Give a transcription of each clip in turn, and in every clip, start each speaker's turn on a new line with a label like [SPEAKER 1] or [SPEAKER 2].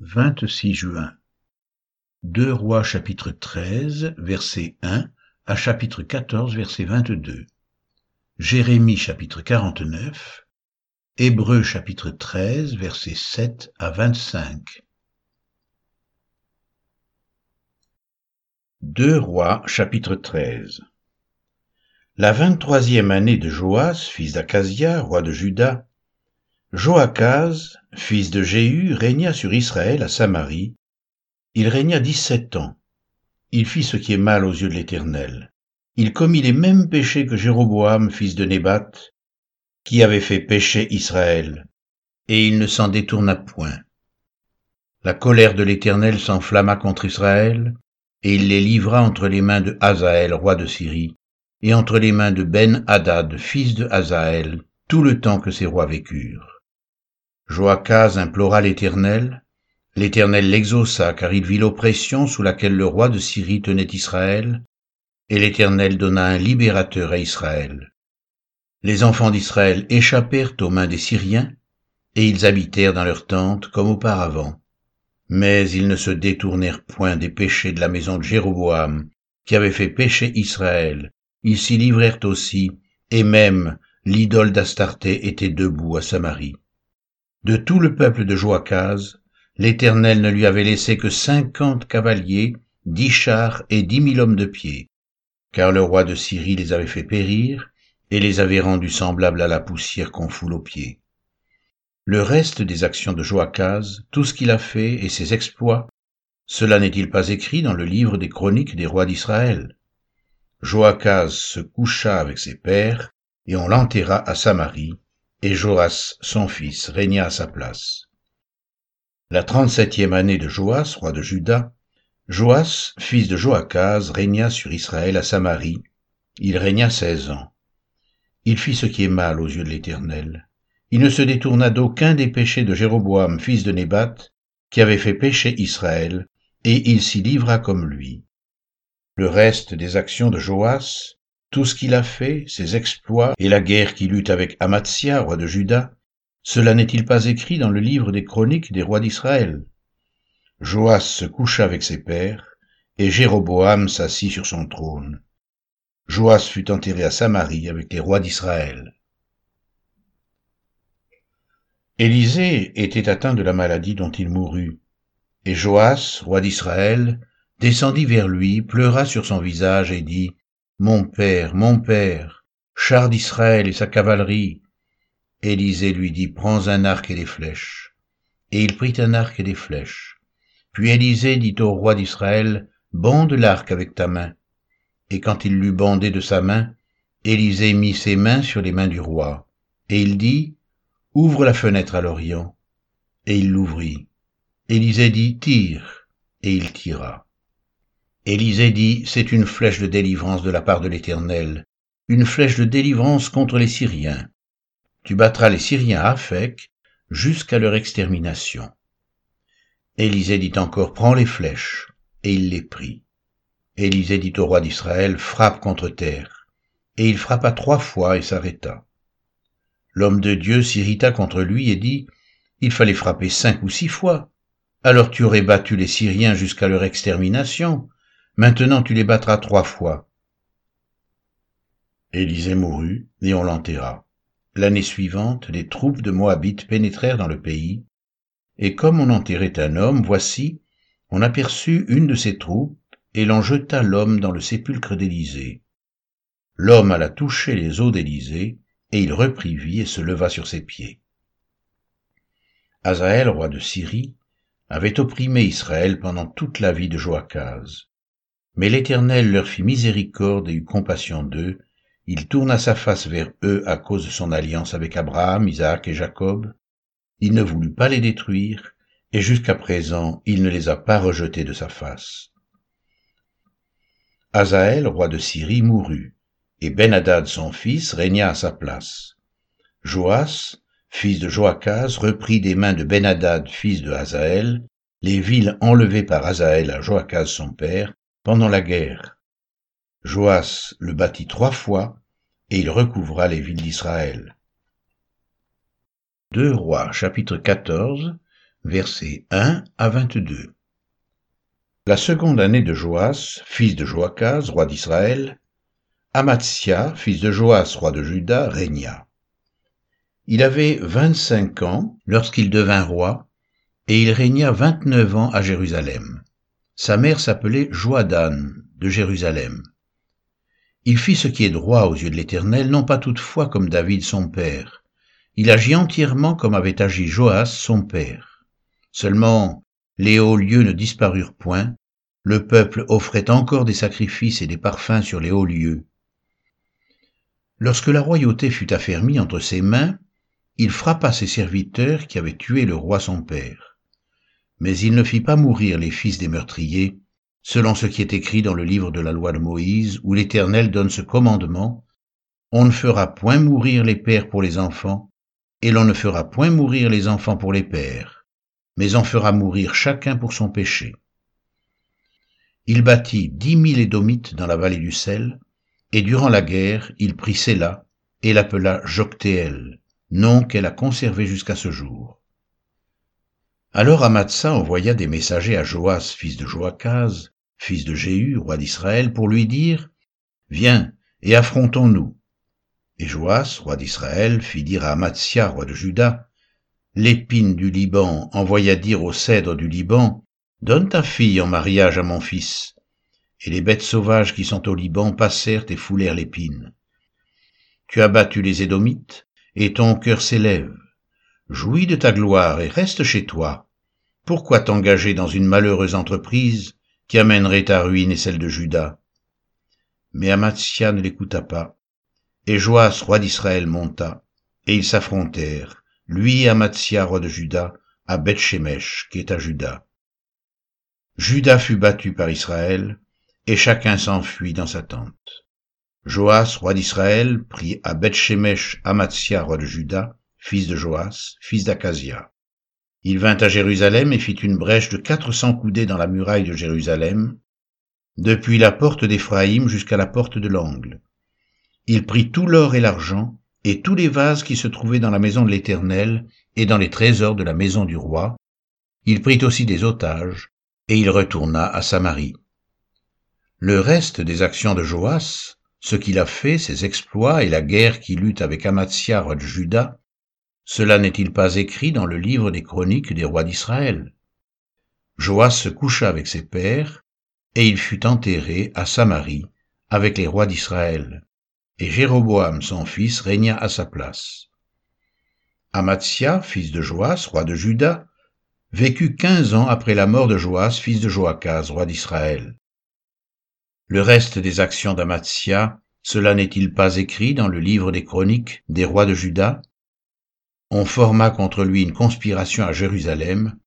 [SPEAKER 1] 26 juin. Deux Rois chapitre 13, verset 1 à chapitre 14, verset 22. Jérémie chapitre 49. Hébreux chapitre 13, verset 7 à 25. Deux Rois chapitre 13. La vingt-troisième année de Joas, fils d'Acasia, roi de Juda, Joachaz, fils de Jéhu, régna sur Israël à Samarie. Il régna dix-sept ans. Il fit ce qui est mal aux yeux de l'Éternel. Il commit les mêmes péchés que Jéroboam, fils de Nébat, qui avait fait pécher Israël, et il ne s'en détourna point. La colère de l'Éternel s'enflamma contre Israël, et il les livra entre les mains de Hazaël, roi de Syrie, et entre les mains de Ben-Hadad, fils de Hazaël, tout le temps que ces rois vécurent. Joachaz implora l'Éternel. L'Éternel l'exauça, car il vit l'oppression sous laquelle le roi de Syrie tenait Israël, et l'Éternel donna un libérateur à Israël. Les enfants d'Israël échappèrent aux mains des Syriens, et ils habitèrent dans leurs tentes comme auparavant. Mais ils ne se détournèrent point des péchés de la maison de Jéroboam, qui avait fait pécher Israël. Ils s'y livrèrent aussi, et même l'idole d'Astarté était debout à Samarie. De tout le peuple de Joachaz, l'Éternel ne lui avait laissé que cinquante cavaliers, dix chars et dix mille hommes de pied, car le roi de Syrie les avait fait périr et les avait rendus semblables à la poussière qu'on foule aux pieds. Le reste des actions de Joachaz, tout ce qu'il a fait et ses exploits, cela n'est-il pas écrit dans le livre des chroniques des rois d'Israël? Joachaz se coucha avec ses pères, et on l'enterra à Samarie, et Joas, son fils, régna à sa place. La trente-septième année de Joas, roi de Juda, Joas, fils de Joachaz, régna sur Israël à Samarie. Il régna seize ans. Il fit ce qui est mal aux yeux de l'Éternel. Il ne se détourna d'aucun des péchés de Jéroboam, fils de Nébat, qui avait fait pécher Israël, et il s'y livra comme lui. Le reste des actions de Joas, tout ce qu'il a fait, ses exploits et la guerre qu'il eut avec Amatzia, roi de Juda, cela n'est-il pas écrit dans le livre des chroniques des rois d'Israël? Joas se coucha avec ses pères, et Jéroboam s'assit sur son trône. Joas fut enterré à Samarie avec les rois d'Israël. Élisée était atteint de la maladie dont il mourut, et Joas, roi d'Israël, descendit vers lui, pleura sur son visage et dit, mon père, mon père, char d'Israël et sa cavalerie. Élisée lui dit, prends un arc et des flèches. Et il prit un arc et des flèches. Puis Élisée dit au roi d'Israël, bande l'arc avec ta main. Et quand il l'eut bandé de sa main, Élisée mit ses mains sur les mains du roi. Et il dit, ouvre la fenêtre à l'Orient. Et il l'ouvrit. Élisée dit, tire. Et il tira. Élisée dit, c'est une flèche de délivrance de la part de l'Éternel, une flèche de délivrance contre les Syriens. Tu battras les Syriens à Fec jusqu'à leur extermination. Élisée dit encore, prends les flèches, et il les prit. Élisée dit au roi d'Israël, frappe contre terre. Et il frappa trois fois et s'arrêta. L'homme de Dieu s'irrita contre lui et dit, il fallait frapper cinq ou six fois. Alors tu aurais battu les Syriens jusqu'à leur extermination. Maintenant tu les battras trois fois. Élisée mourut, et on l'enterra. L'année suivante, les troupes de Moabites pénétrèrent dans le pays, et comme on enterrait un homme, voici, on aperçut une de ces troupes, et l'on jeta l'homme dans le sépulcre d'Élisée. L'homme alla toucher les os d'Élisée, et il reprit vie et se leva sur ses pieds. Azaël, roi de Syrie, avait opprimé Israël pendant toute la vie de Joachaz. Mais l'Éternel leur fit miséricorde et eut compassion d'eux. Il tourna sa face vers eux à cause de son alliance avec Abraham, Isaac et Jacob. Il ne voulut pas les détruire, et jusqu'à présent il ne les a pas rejetés de sa face. Azaël, roi de Syrie, mourut, et Ben-Hadad son fils régna à sa place. Joas, fils de Joachaz, reprit des mains de Ben-Hadad, fils de Hazaël, les villes enlevées par Hazaël à Joachaz son père, pendant la guerre. Joas le bâtit trois fois, et il recouvra les villes d'Israël. Deux Rois, chapitre 14, versets 1 à 22. La seconde année de Joas, fils de Joachaz, roi d'Israël, Amatsia, fils de Joas, roi de Juda, régna. Il avait vingt-cinq ans lorsqu'il devint roi, et il régna vingt-neuf ans à Jérusalem. Sa mère s'appelait Joadan de Jérusalem. Il fit ce qui est droit aux yeux de l'Éternel, non pas toutefois comme David son père. Il agit entièrement comme avait agi Joas son père. Seulement, les hauts lieux ne disparurent point, le peuple offrait encore des sacrifices et des parfums sur les hauts lieux. Lorsque la royauté fut affermie entre ses mains, il frappa ses serviteurs qui avaient tué le roi son père mais il ne fit pas mourir les fils des meurtriers, selon ce qui est écrit dans le livre de la loi de Moïse, où l'Éternel donne ce commandement, On ne fera point mourir les pères pour les enfants, et l'on ne fera point mourir les enfants pour les pères, mais on fera mourir chacun pour son péché. Il bâtit dix mille édomites dans la vallée du sel, et durant la guerre, il prit Séla et l'appela Joctéel, nom qu'elle a conservé jusqu'à ce jour. Alors Amatsa envoya des messagers à Joas, fils de Joachaz, fils de Jéhu, roi d'Israël, pour lui dire, Viens et affrontons-nous. Et Joas, roi d'Israël, fit dire à Amatsia, roi de Juda, L'épine du Liban envoya dire au cèdre du Liban, Donne ta fille en mariage à mon fils. Et les bêtes sauvages qui sont au Liban passèrent et foulèrent l'épine. Tu as battu les Édomites, et ton cœur s'élève. Jouis de ta gloire et reste chez toi. Pourquoi t'engager dans une malheureuse entreprise qui amènerait ta ruine et celle de Juda? Mais Amatsia ne l'écouta pas. Et Joas, roi d'Israël, monta, et ils s'affrontèrent, lui et Amatsia, roi de Juda, à Bethshemesh, qui est à Juda. Juda fut battu par Israël, et chacun s'enfuit dans sa tente. Joas, roi d'Israël, prit à Bethshemesh Amatsia, roi de Juda, fils de Joas, fils d'Acasia. Il vint à Jérusalem et fit une brèche de quatre cents coudées dans la muraille de Jérusalem, depuis la porte d'Éphraïm jusqu'à la porte de l'angle. Il prit tout l'or et l'argent, et tous les vases qui se trouvaient dans la maison de l'Éternel et dans les trésors de la maison du roi. Il prit aussi des otages, et il retourna à Samarie. Le reste des actions de Joas, ce qu'il a fait, ses exploits et la guerre qu'il eut avec Amatsia, roi de Juda, cela n'est-il pas écrit dans le livre des chroniques des rois d'Israël? Joas se coucha avec ses pères, et il fut enterré à Samarie avec les rois d'Israël, et Jéroboam son fils régna à sa place. Amatsia, fils de Joas, roi de Juda, vécut quinze ans après la mort de Joas, fils de Joachaz, roi d'Israël. Le reste des actions d'Amatsia, cela n'est-il pas écrit dans le livre des chroniques des rois de Juda? On forma contre lui une conspiration à Jérusalem,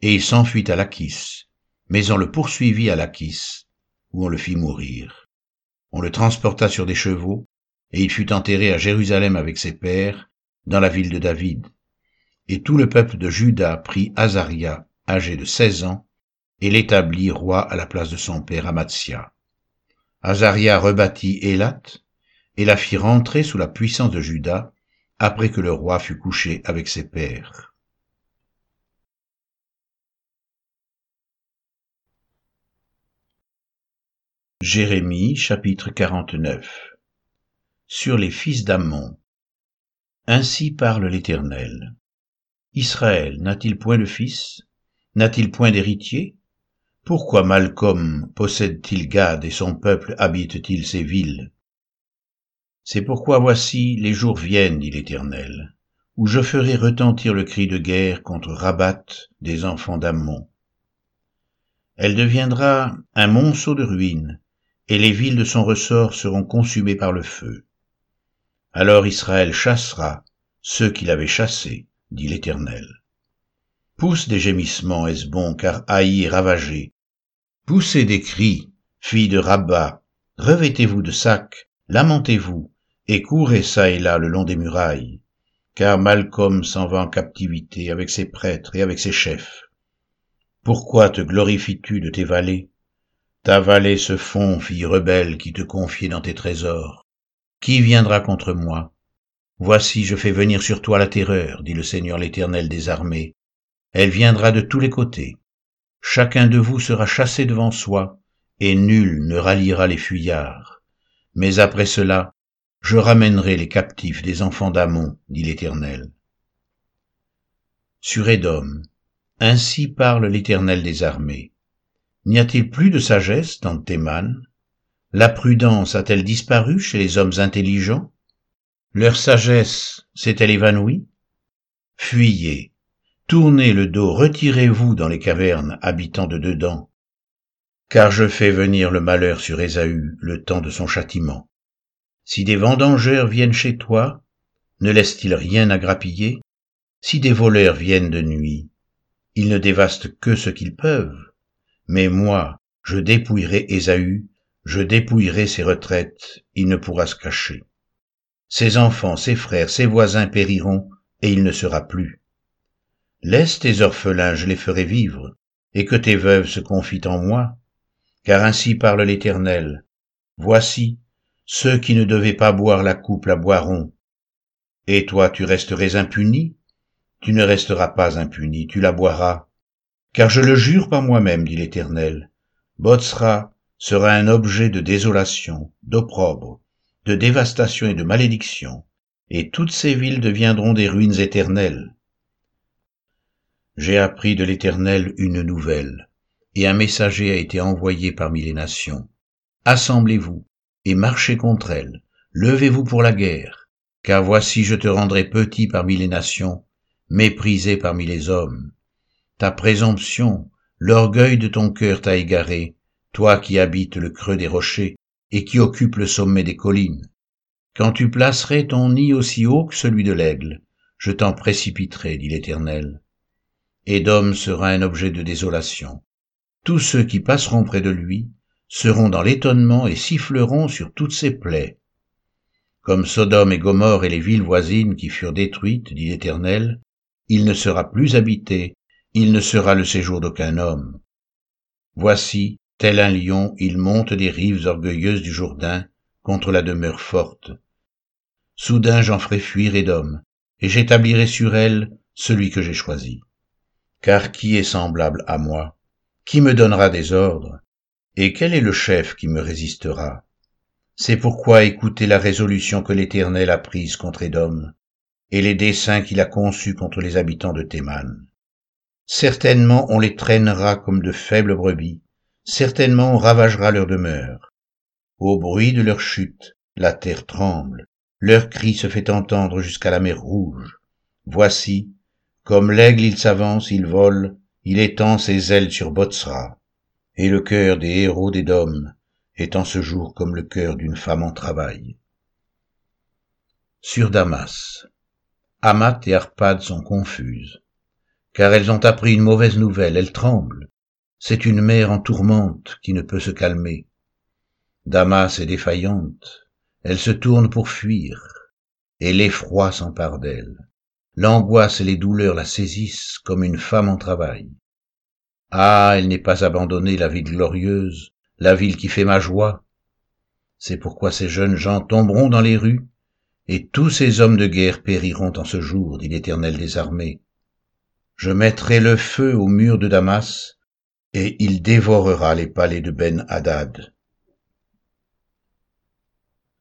[SPEAKER 1] et il s'enfuit à Lachis, mais on le poursuivit à Lachis, où on le fit mourir. On le transporta sur des chevaux, et il fut enterré à Jérusalem avec ses pères, dans la ville de David. Et tout le peuple de Juda prit Azaria, âgé de seize ans, et l'établit roi à la place de son père Amatsia. Azaria rebâtit Élat, et la fit rentrer sous la puissance de Juda, après que le roi fut couché avec ses pères. Jérémie chapitre 49 Sur les fils d'Ammon. Ainsi parle l'Éternel. Israël n'a-t-il point de fils? N'a-t-il point d'héritier? Pourquoi Malcolm possède-t-il Gad et son peuple habite-t-il ces villes? C'est pourquoi voici, les jours viennent, dit l'Éternel, où je ferai retentir le cri de guerre contre Rabat des enfants d'Ammon. Elle deviendra un monceau de ruines, et les villes de son ressort seront consumées par le feu. Alors Israël chassera ceux qu'il avait chassés, dit l'Éternel. Pousse des gémissements, est-ce bon, car Haï est ravagé. Poussez des cris, filles de Rabat, revêtez-vous de sacs, lamentez-vous, et courez çà et là le long des murailles, car Malcolm s'en va en captivité avec ses prêtres et avec ses chefs. Pourquoi te glorifies-tu de tes vallées? Ta vallée se fond, fille rebelle, qui te confiait dans tes trésors. Qui viendra contre moi? Voici, je fais venir sur toi la terreur, dit le Seigneur l'Éternel des armées. Elle viendra de tous les côtés. Chacun de vous sera chassé devant soi, et nul ne ralliera les fuyards. Mais après cela, je ramènerai les captifs des enfants d'Amon, dit l'Éternel. Sur Édom, ainsi parle l'Éternel des armées. N'y a-t-il plus de sagesse dans Théman? La prudence a-t-elle disparu chez les hommes intelligents? Leur sagesse s'est-elle évanouie? Fuyez, tournez le dos, retirez-vous dans les cavernes, habitants de dedans, car je fais venir le malheur sur Ésaü, le temps de son châtiment. Si des vendangeurs viennent chez toi, ne laissent-ils rien à grappiller Si des voleurs viennent de nuit, ils ne dévastent que ce qu'ils peuvent. Mais moi, je dépouillerai Ésaü, je dépouillerai ses retraites, il ne pourra se cacher. Ses enfants, ses frères, ses voisins périront, et il ne sera plus. Laisse tes orphelins, je les ferai vivre, et que tes veuves se confient en moi, car ainsi parle l'Éternel. Voici, ceux qui ne devaient pas boire la coupe la boiront. Et toi tu resterais impuni? Tu ne resteras pas impuni, tu la boiras. Car je le jure par moi-même, dit l'Éternel, Botsra sera un objet de désolation, d'opprobre, de dévastation et de malédiction, et toutes ces villes deviendront des ruines éternelles. J'ai appris de l'Éternel une nouvelle, et un messager a été envoyé parmi les nations. Assemblez-vous, et marchez contre elles, levez-vous pour la guerre, car voici je te rendrai petit parmi les nations, méprisé parmi les hommes. Ta présomption, l'orgueil de ton cœur t'a égaré, toi qui habites le creux des rochers et qui occupes le sommet des collines. Quand tu placerais ton nid aussi haut que celui de l'aigle, je t'en précipiterai, dit l'Éternel. Édom sera un objet de désolation. Tous ceux qui passeront près de lui seront dans l'étonnement et siffleront sur toutes ses plaies. Comme Sodome et Gomorre et les villes voisines qui furent détruites, dit l'Éternel, il ne sera plus habité, il ne sera le séjour d'aucun homme. Voici, tel un lion, il monte des rives orgueilleuses du Jourdain contre la demeure forte. Soudain j'en ferai fuir Édom, et j'établirai sur elle celui que j'ai choisi. Car qui est semblable à moi? Qui me donnera des ordres? Et quel est le chef qui me résistera? C'est pourquoi écoutez la résolution que l'Éternel a prise contre Édom, et les desseins qu'il a conçus contre les habitants de Théman. Certainement on les traînera comme de faibles brebis, certainement on ravagera leur demeure. Au bruit de leur chute, la terre tremble, leur cri se fait entendre jusqu'à la mer rouge. Voici, comme l'aigle il s'avance, il vole, il étend ses ailes sur Botsra et le cœur des héros des dômes est en ce jour comme le cœur d'une femme en travail. Sur Damas, Amat et Arpad sont confuses, car elles ont appris une mauvaise nouvelle, elles tremblent. C'est une mer en tourmente qui ne peut se calmer. Damas est défaillante, elle se tourne pour fuir, et l'effroi s'empare d'elle. L'angoisse et les douleurs la saisissent comme une femme en travail. Ah, elle n'est pas abandonnée, la ville glorieuse, la ville qui fait ma joie. C'est pourquoi ces jeunes gens tomberont dans les rues, et tous ces hommes de guerre périront en ce jour, dit l'Éternel des armées. Je mettrai le feu au mur de Damas, et il dévorera les palais de Ben Hadad.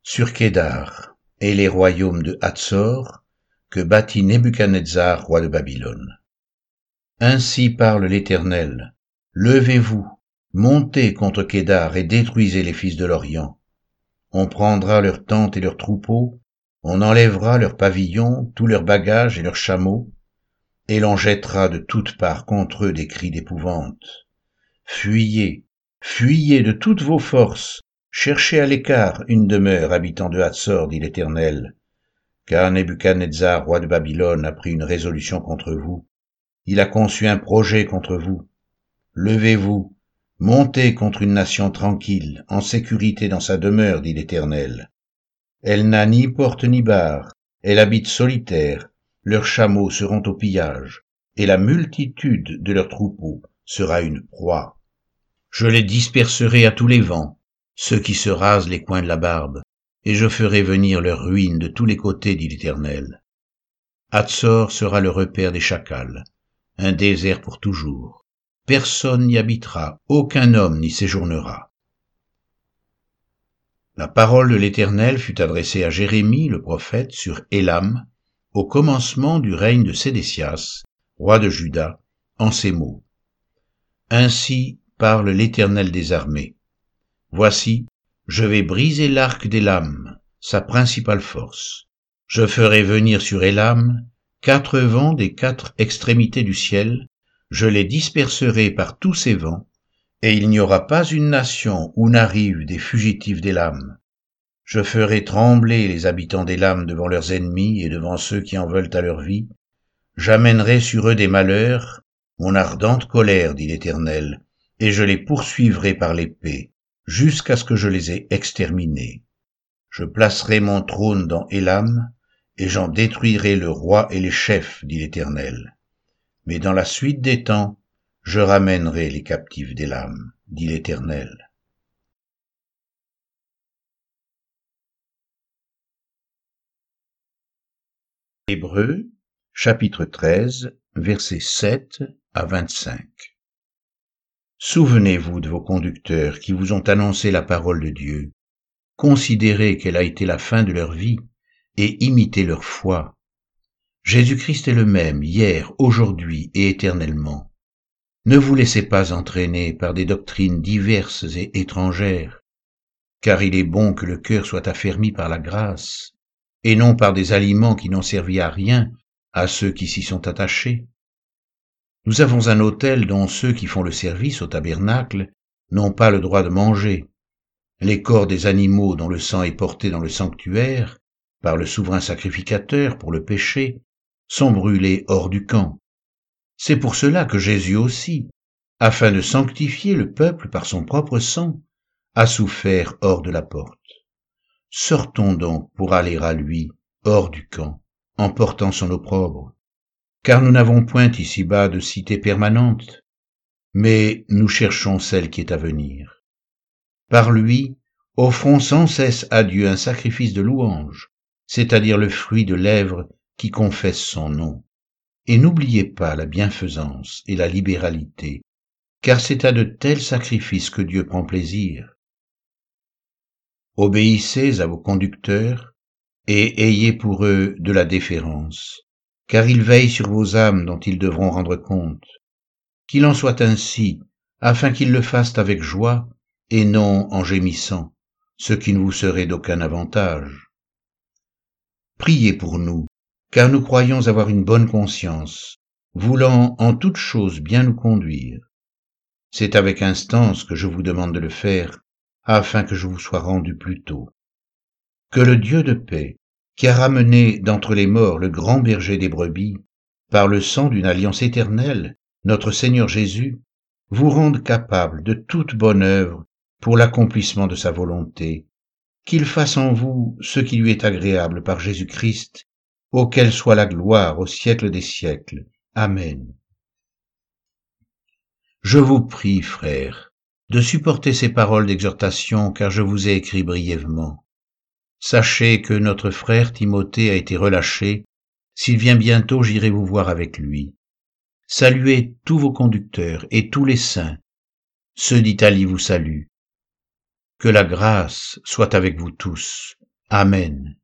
[SPEAKER 1] Sur Kédar et les royaumes de Hatzor, que bâtit Nebuchadnezzar, roi de Babylone. Ainsi parle l'Éternel. Levez-vous, montez contre Kédar et détruisez les fils de l'Orient. On prendra leurs tentes et leurs troupeaux, on enlèvera leurs pavillons, tous leurs bagages et leurs chameaux, et l'on jettera de toutes parts contre eux des cris d'épouvante. Fuyez, fuyez de toutes vos forces, cherchez à l'écart une demeure, habitant de Hatzor, dit l'Éternel, car Nebuchadnezzar, roi de Babylone, a pris une résolution contre vous il a conçu un projet contre vous. Levez-vous, montez contre une nation tranquille, en sécurité dans sa demeure, dit l'Éternel. Elle n'a ni porte ni barre, elle habite solitaire, leurs chameaux seront au pillage, et la multitude de leurs troupeaux sera une proie. Je les disperserai à tous les vents, ceux qui se rasent les coins de la barbe, et je ferai venir leurs ruines de tous les côtés, dit l'Éternel. Hatzor sera le repère des chacals, un désert pour toujours. Personne n'y habitera, aucun homme n'y séjournera. La parole de l'Éternel fut adressée à Jérémie le prophète sur Élam, au commencement du règne de Sédécias, roi de Juda, en ces mots. Ainsi parle l'Éternel des armées. Voici, je vais briser l'arc d'Élam, sa principale force. Je ferai venir sur Élam quatre vents des quatre extrémités du ciel, je les disperserai par tous ces vents, et il n'y aura pas une nation où n'arrivent des fugitifs des lames. Je ferai trembler les habitants des lames devant leurs ennemis et devant ceux qui en veulent à leur vie. J'amènerai sur eux des malheurs, mon ardente colère, dit l'Éternel, et je les poursuivrai par l'épée, jusqu'à ce que je les ai exterminés. Je placerai mon trône dans Élam, et j'en détruirai le roi et les chefs, dit l'Éternel. Mais dans la suite des temps, je ramènerai les captifs des lames, dit l'Éternel. Hébreux, chapitre 13, versets 7 à 25. Souvenez-vous de vos conducteurs qui vous ont annoncé la parole de Dieu. Considérez quelle a été la fin de leur vie et imitez leur foi. Jésus-Christ est le même hier, aujourd'hui et éternellement. Ne vous laissez pas entraîner par des doctrines diverses et étrangères, car il est bon que le cœur soit affermi par la grâce, et non par des aliments qui n'ont servi à rien à ceux qui s'y sont attachés. Nous avons un hôtel dont ceux qui font le service au tabernacle n'ont pas le droit de manger. Les corps des animaux dont le sang est porté dans le sanctuaire, par le souverain sacrificateur pour le péché, sont brûlés hors du camp. C'est pour cela que Jésus aussi, afin de sanctifier le peuple par son propre sang, a souffert hors de la porte. Sortons donc pour aller à lui, hors du camp, en portant son opprobre, car nous n'avons point ici-bas de cité permanente, mais nous cherchons celle qui est à venir. Par lui, offrons sans cesse à Dieu un sacrifice de louange, c'est-à-dire le fruit de lèvres qui confessent son nom. Et n'oubliez pas la bienfaisance et la libéralité, car c'est à de tels sacrifices que Dieu prend plaisir. Obéissez à vos conducteurs et ayez pour eux de la déférence, car ils veillent sur vos âmes dont ils devront rendre compte. Qu'il en soit ainsi, afin qu'ils le fassent avec joie et non en gémissant, ce qui ne vous serait d'aucun avantage. Priez pour nous, car nous croyons avoir une bonne conscience, voulant en toute chose bien nous conduire. C'est avec instance que je vous demande de le faire, afin que je vous sois rendu plus tôt. Que le Dieu de paix, qui a ramené d'entre les morts le grand berger des brebis, par le sang d'une alliance éternelle, notre Seigneur Jésus, vous rende capable de toute bonne œuvre pour l'accomplissement de sa volonté, qu'il fasse en vous ce qui lui est agréable par Jésus-Christ, auquel soit la gloire au siècle des siècles. Amen. Je vous prie, frères, de supporter ces paroles d'exhortation, car je vous ai écrit brièvement. Sachez que notre frère Timothée a été relâché. S'il vient bientôt, j'irai vous voir avec lui. Saluez tous vos conducteurs et tous les saints. Ceux d'Italie vous saluent. Que la grâce soit avec vous tous. Amen.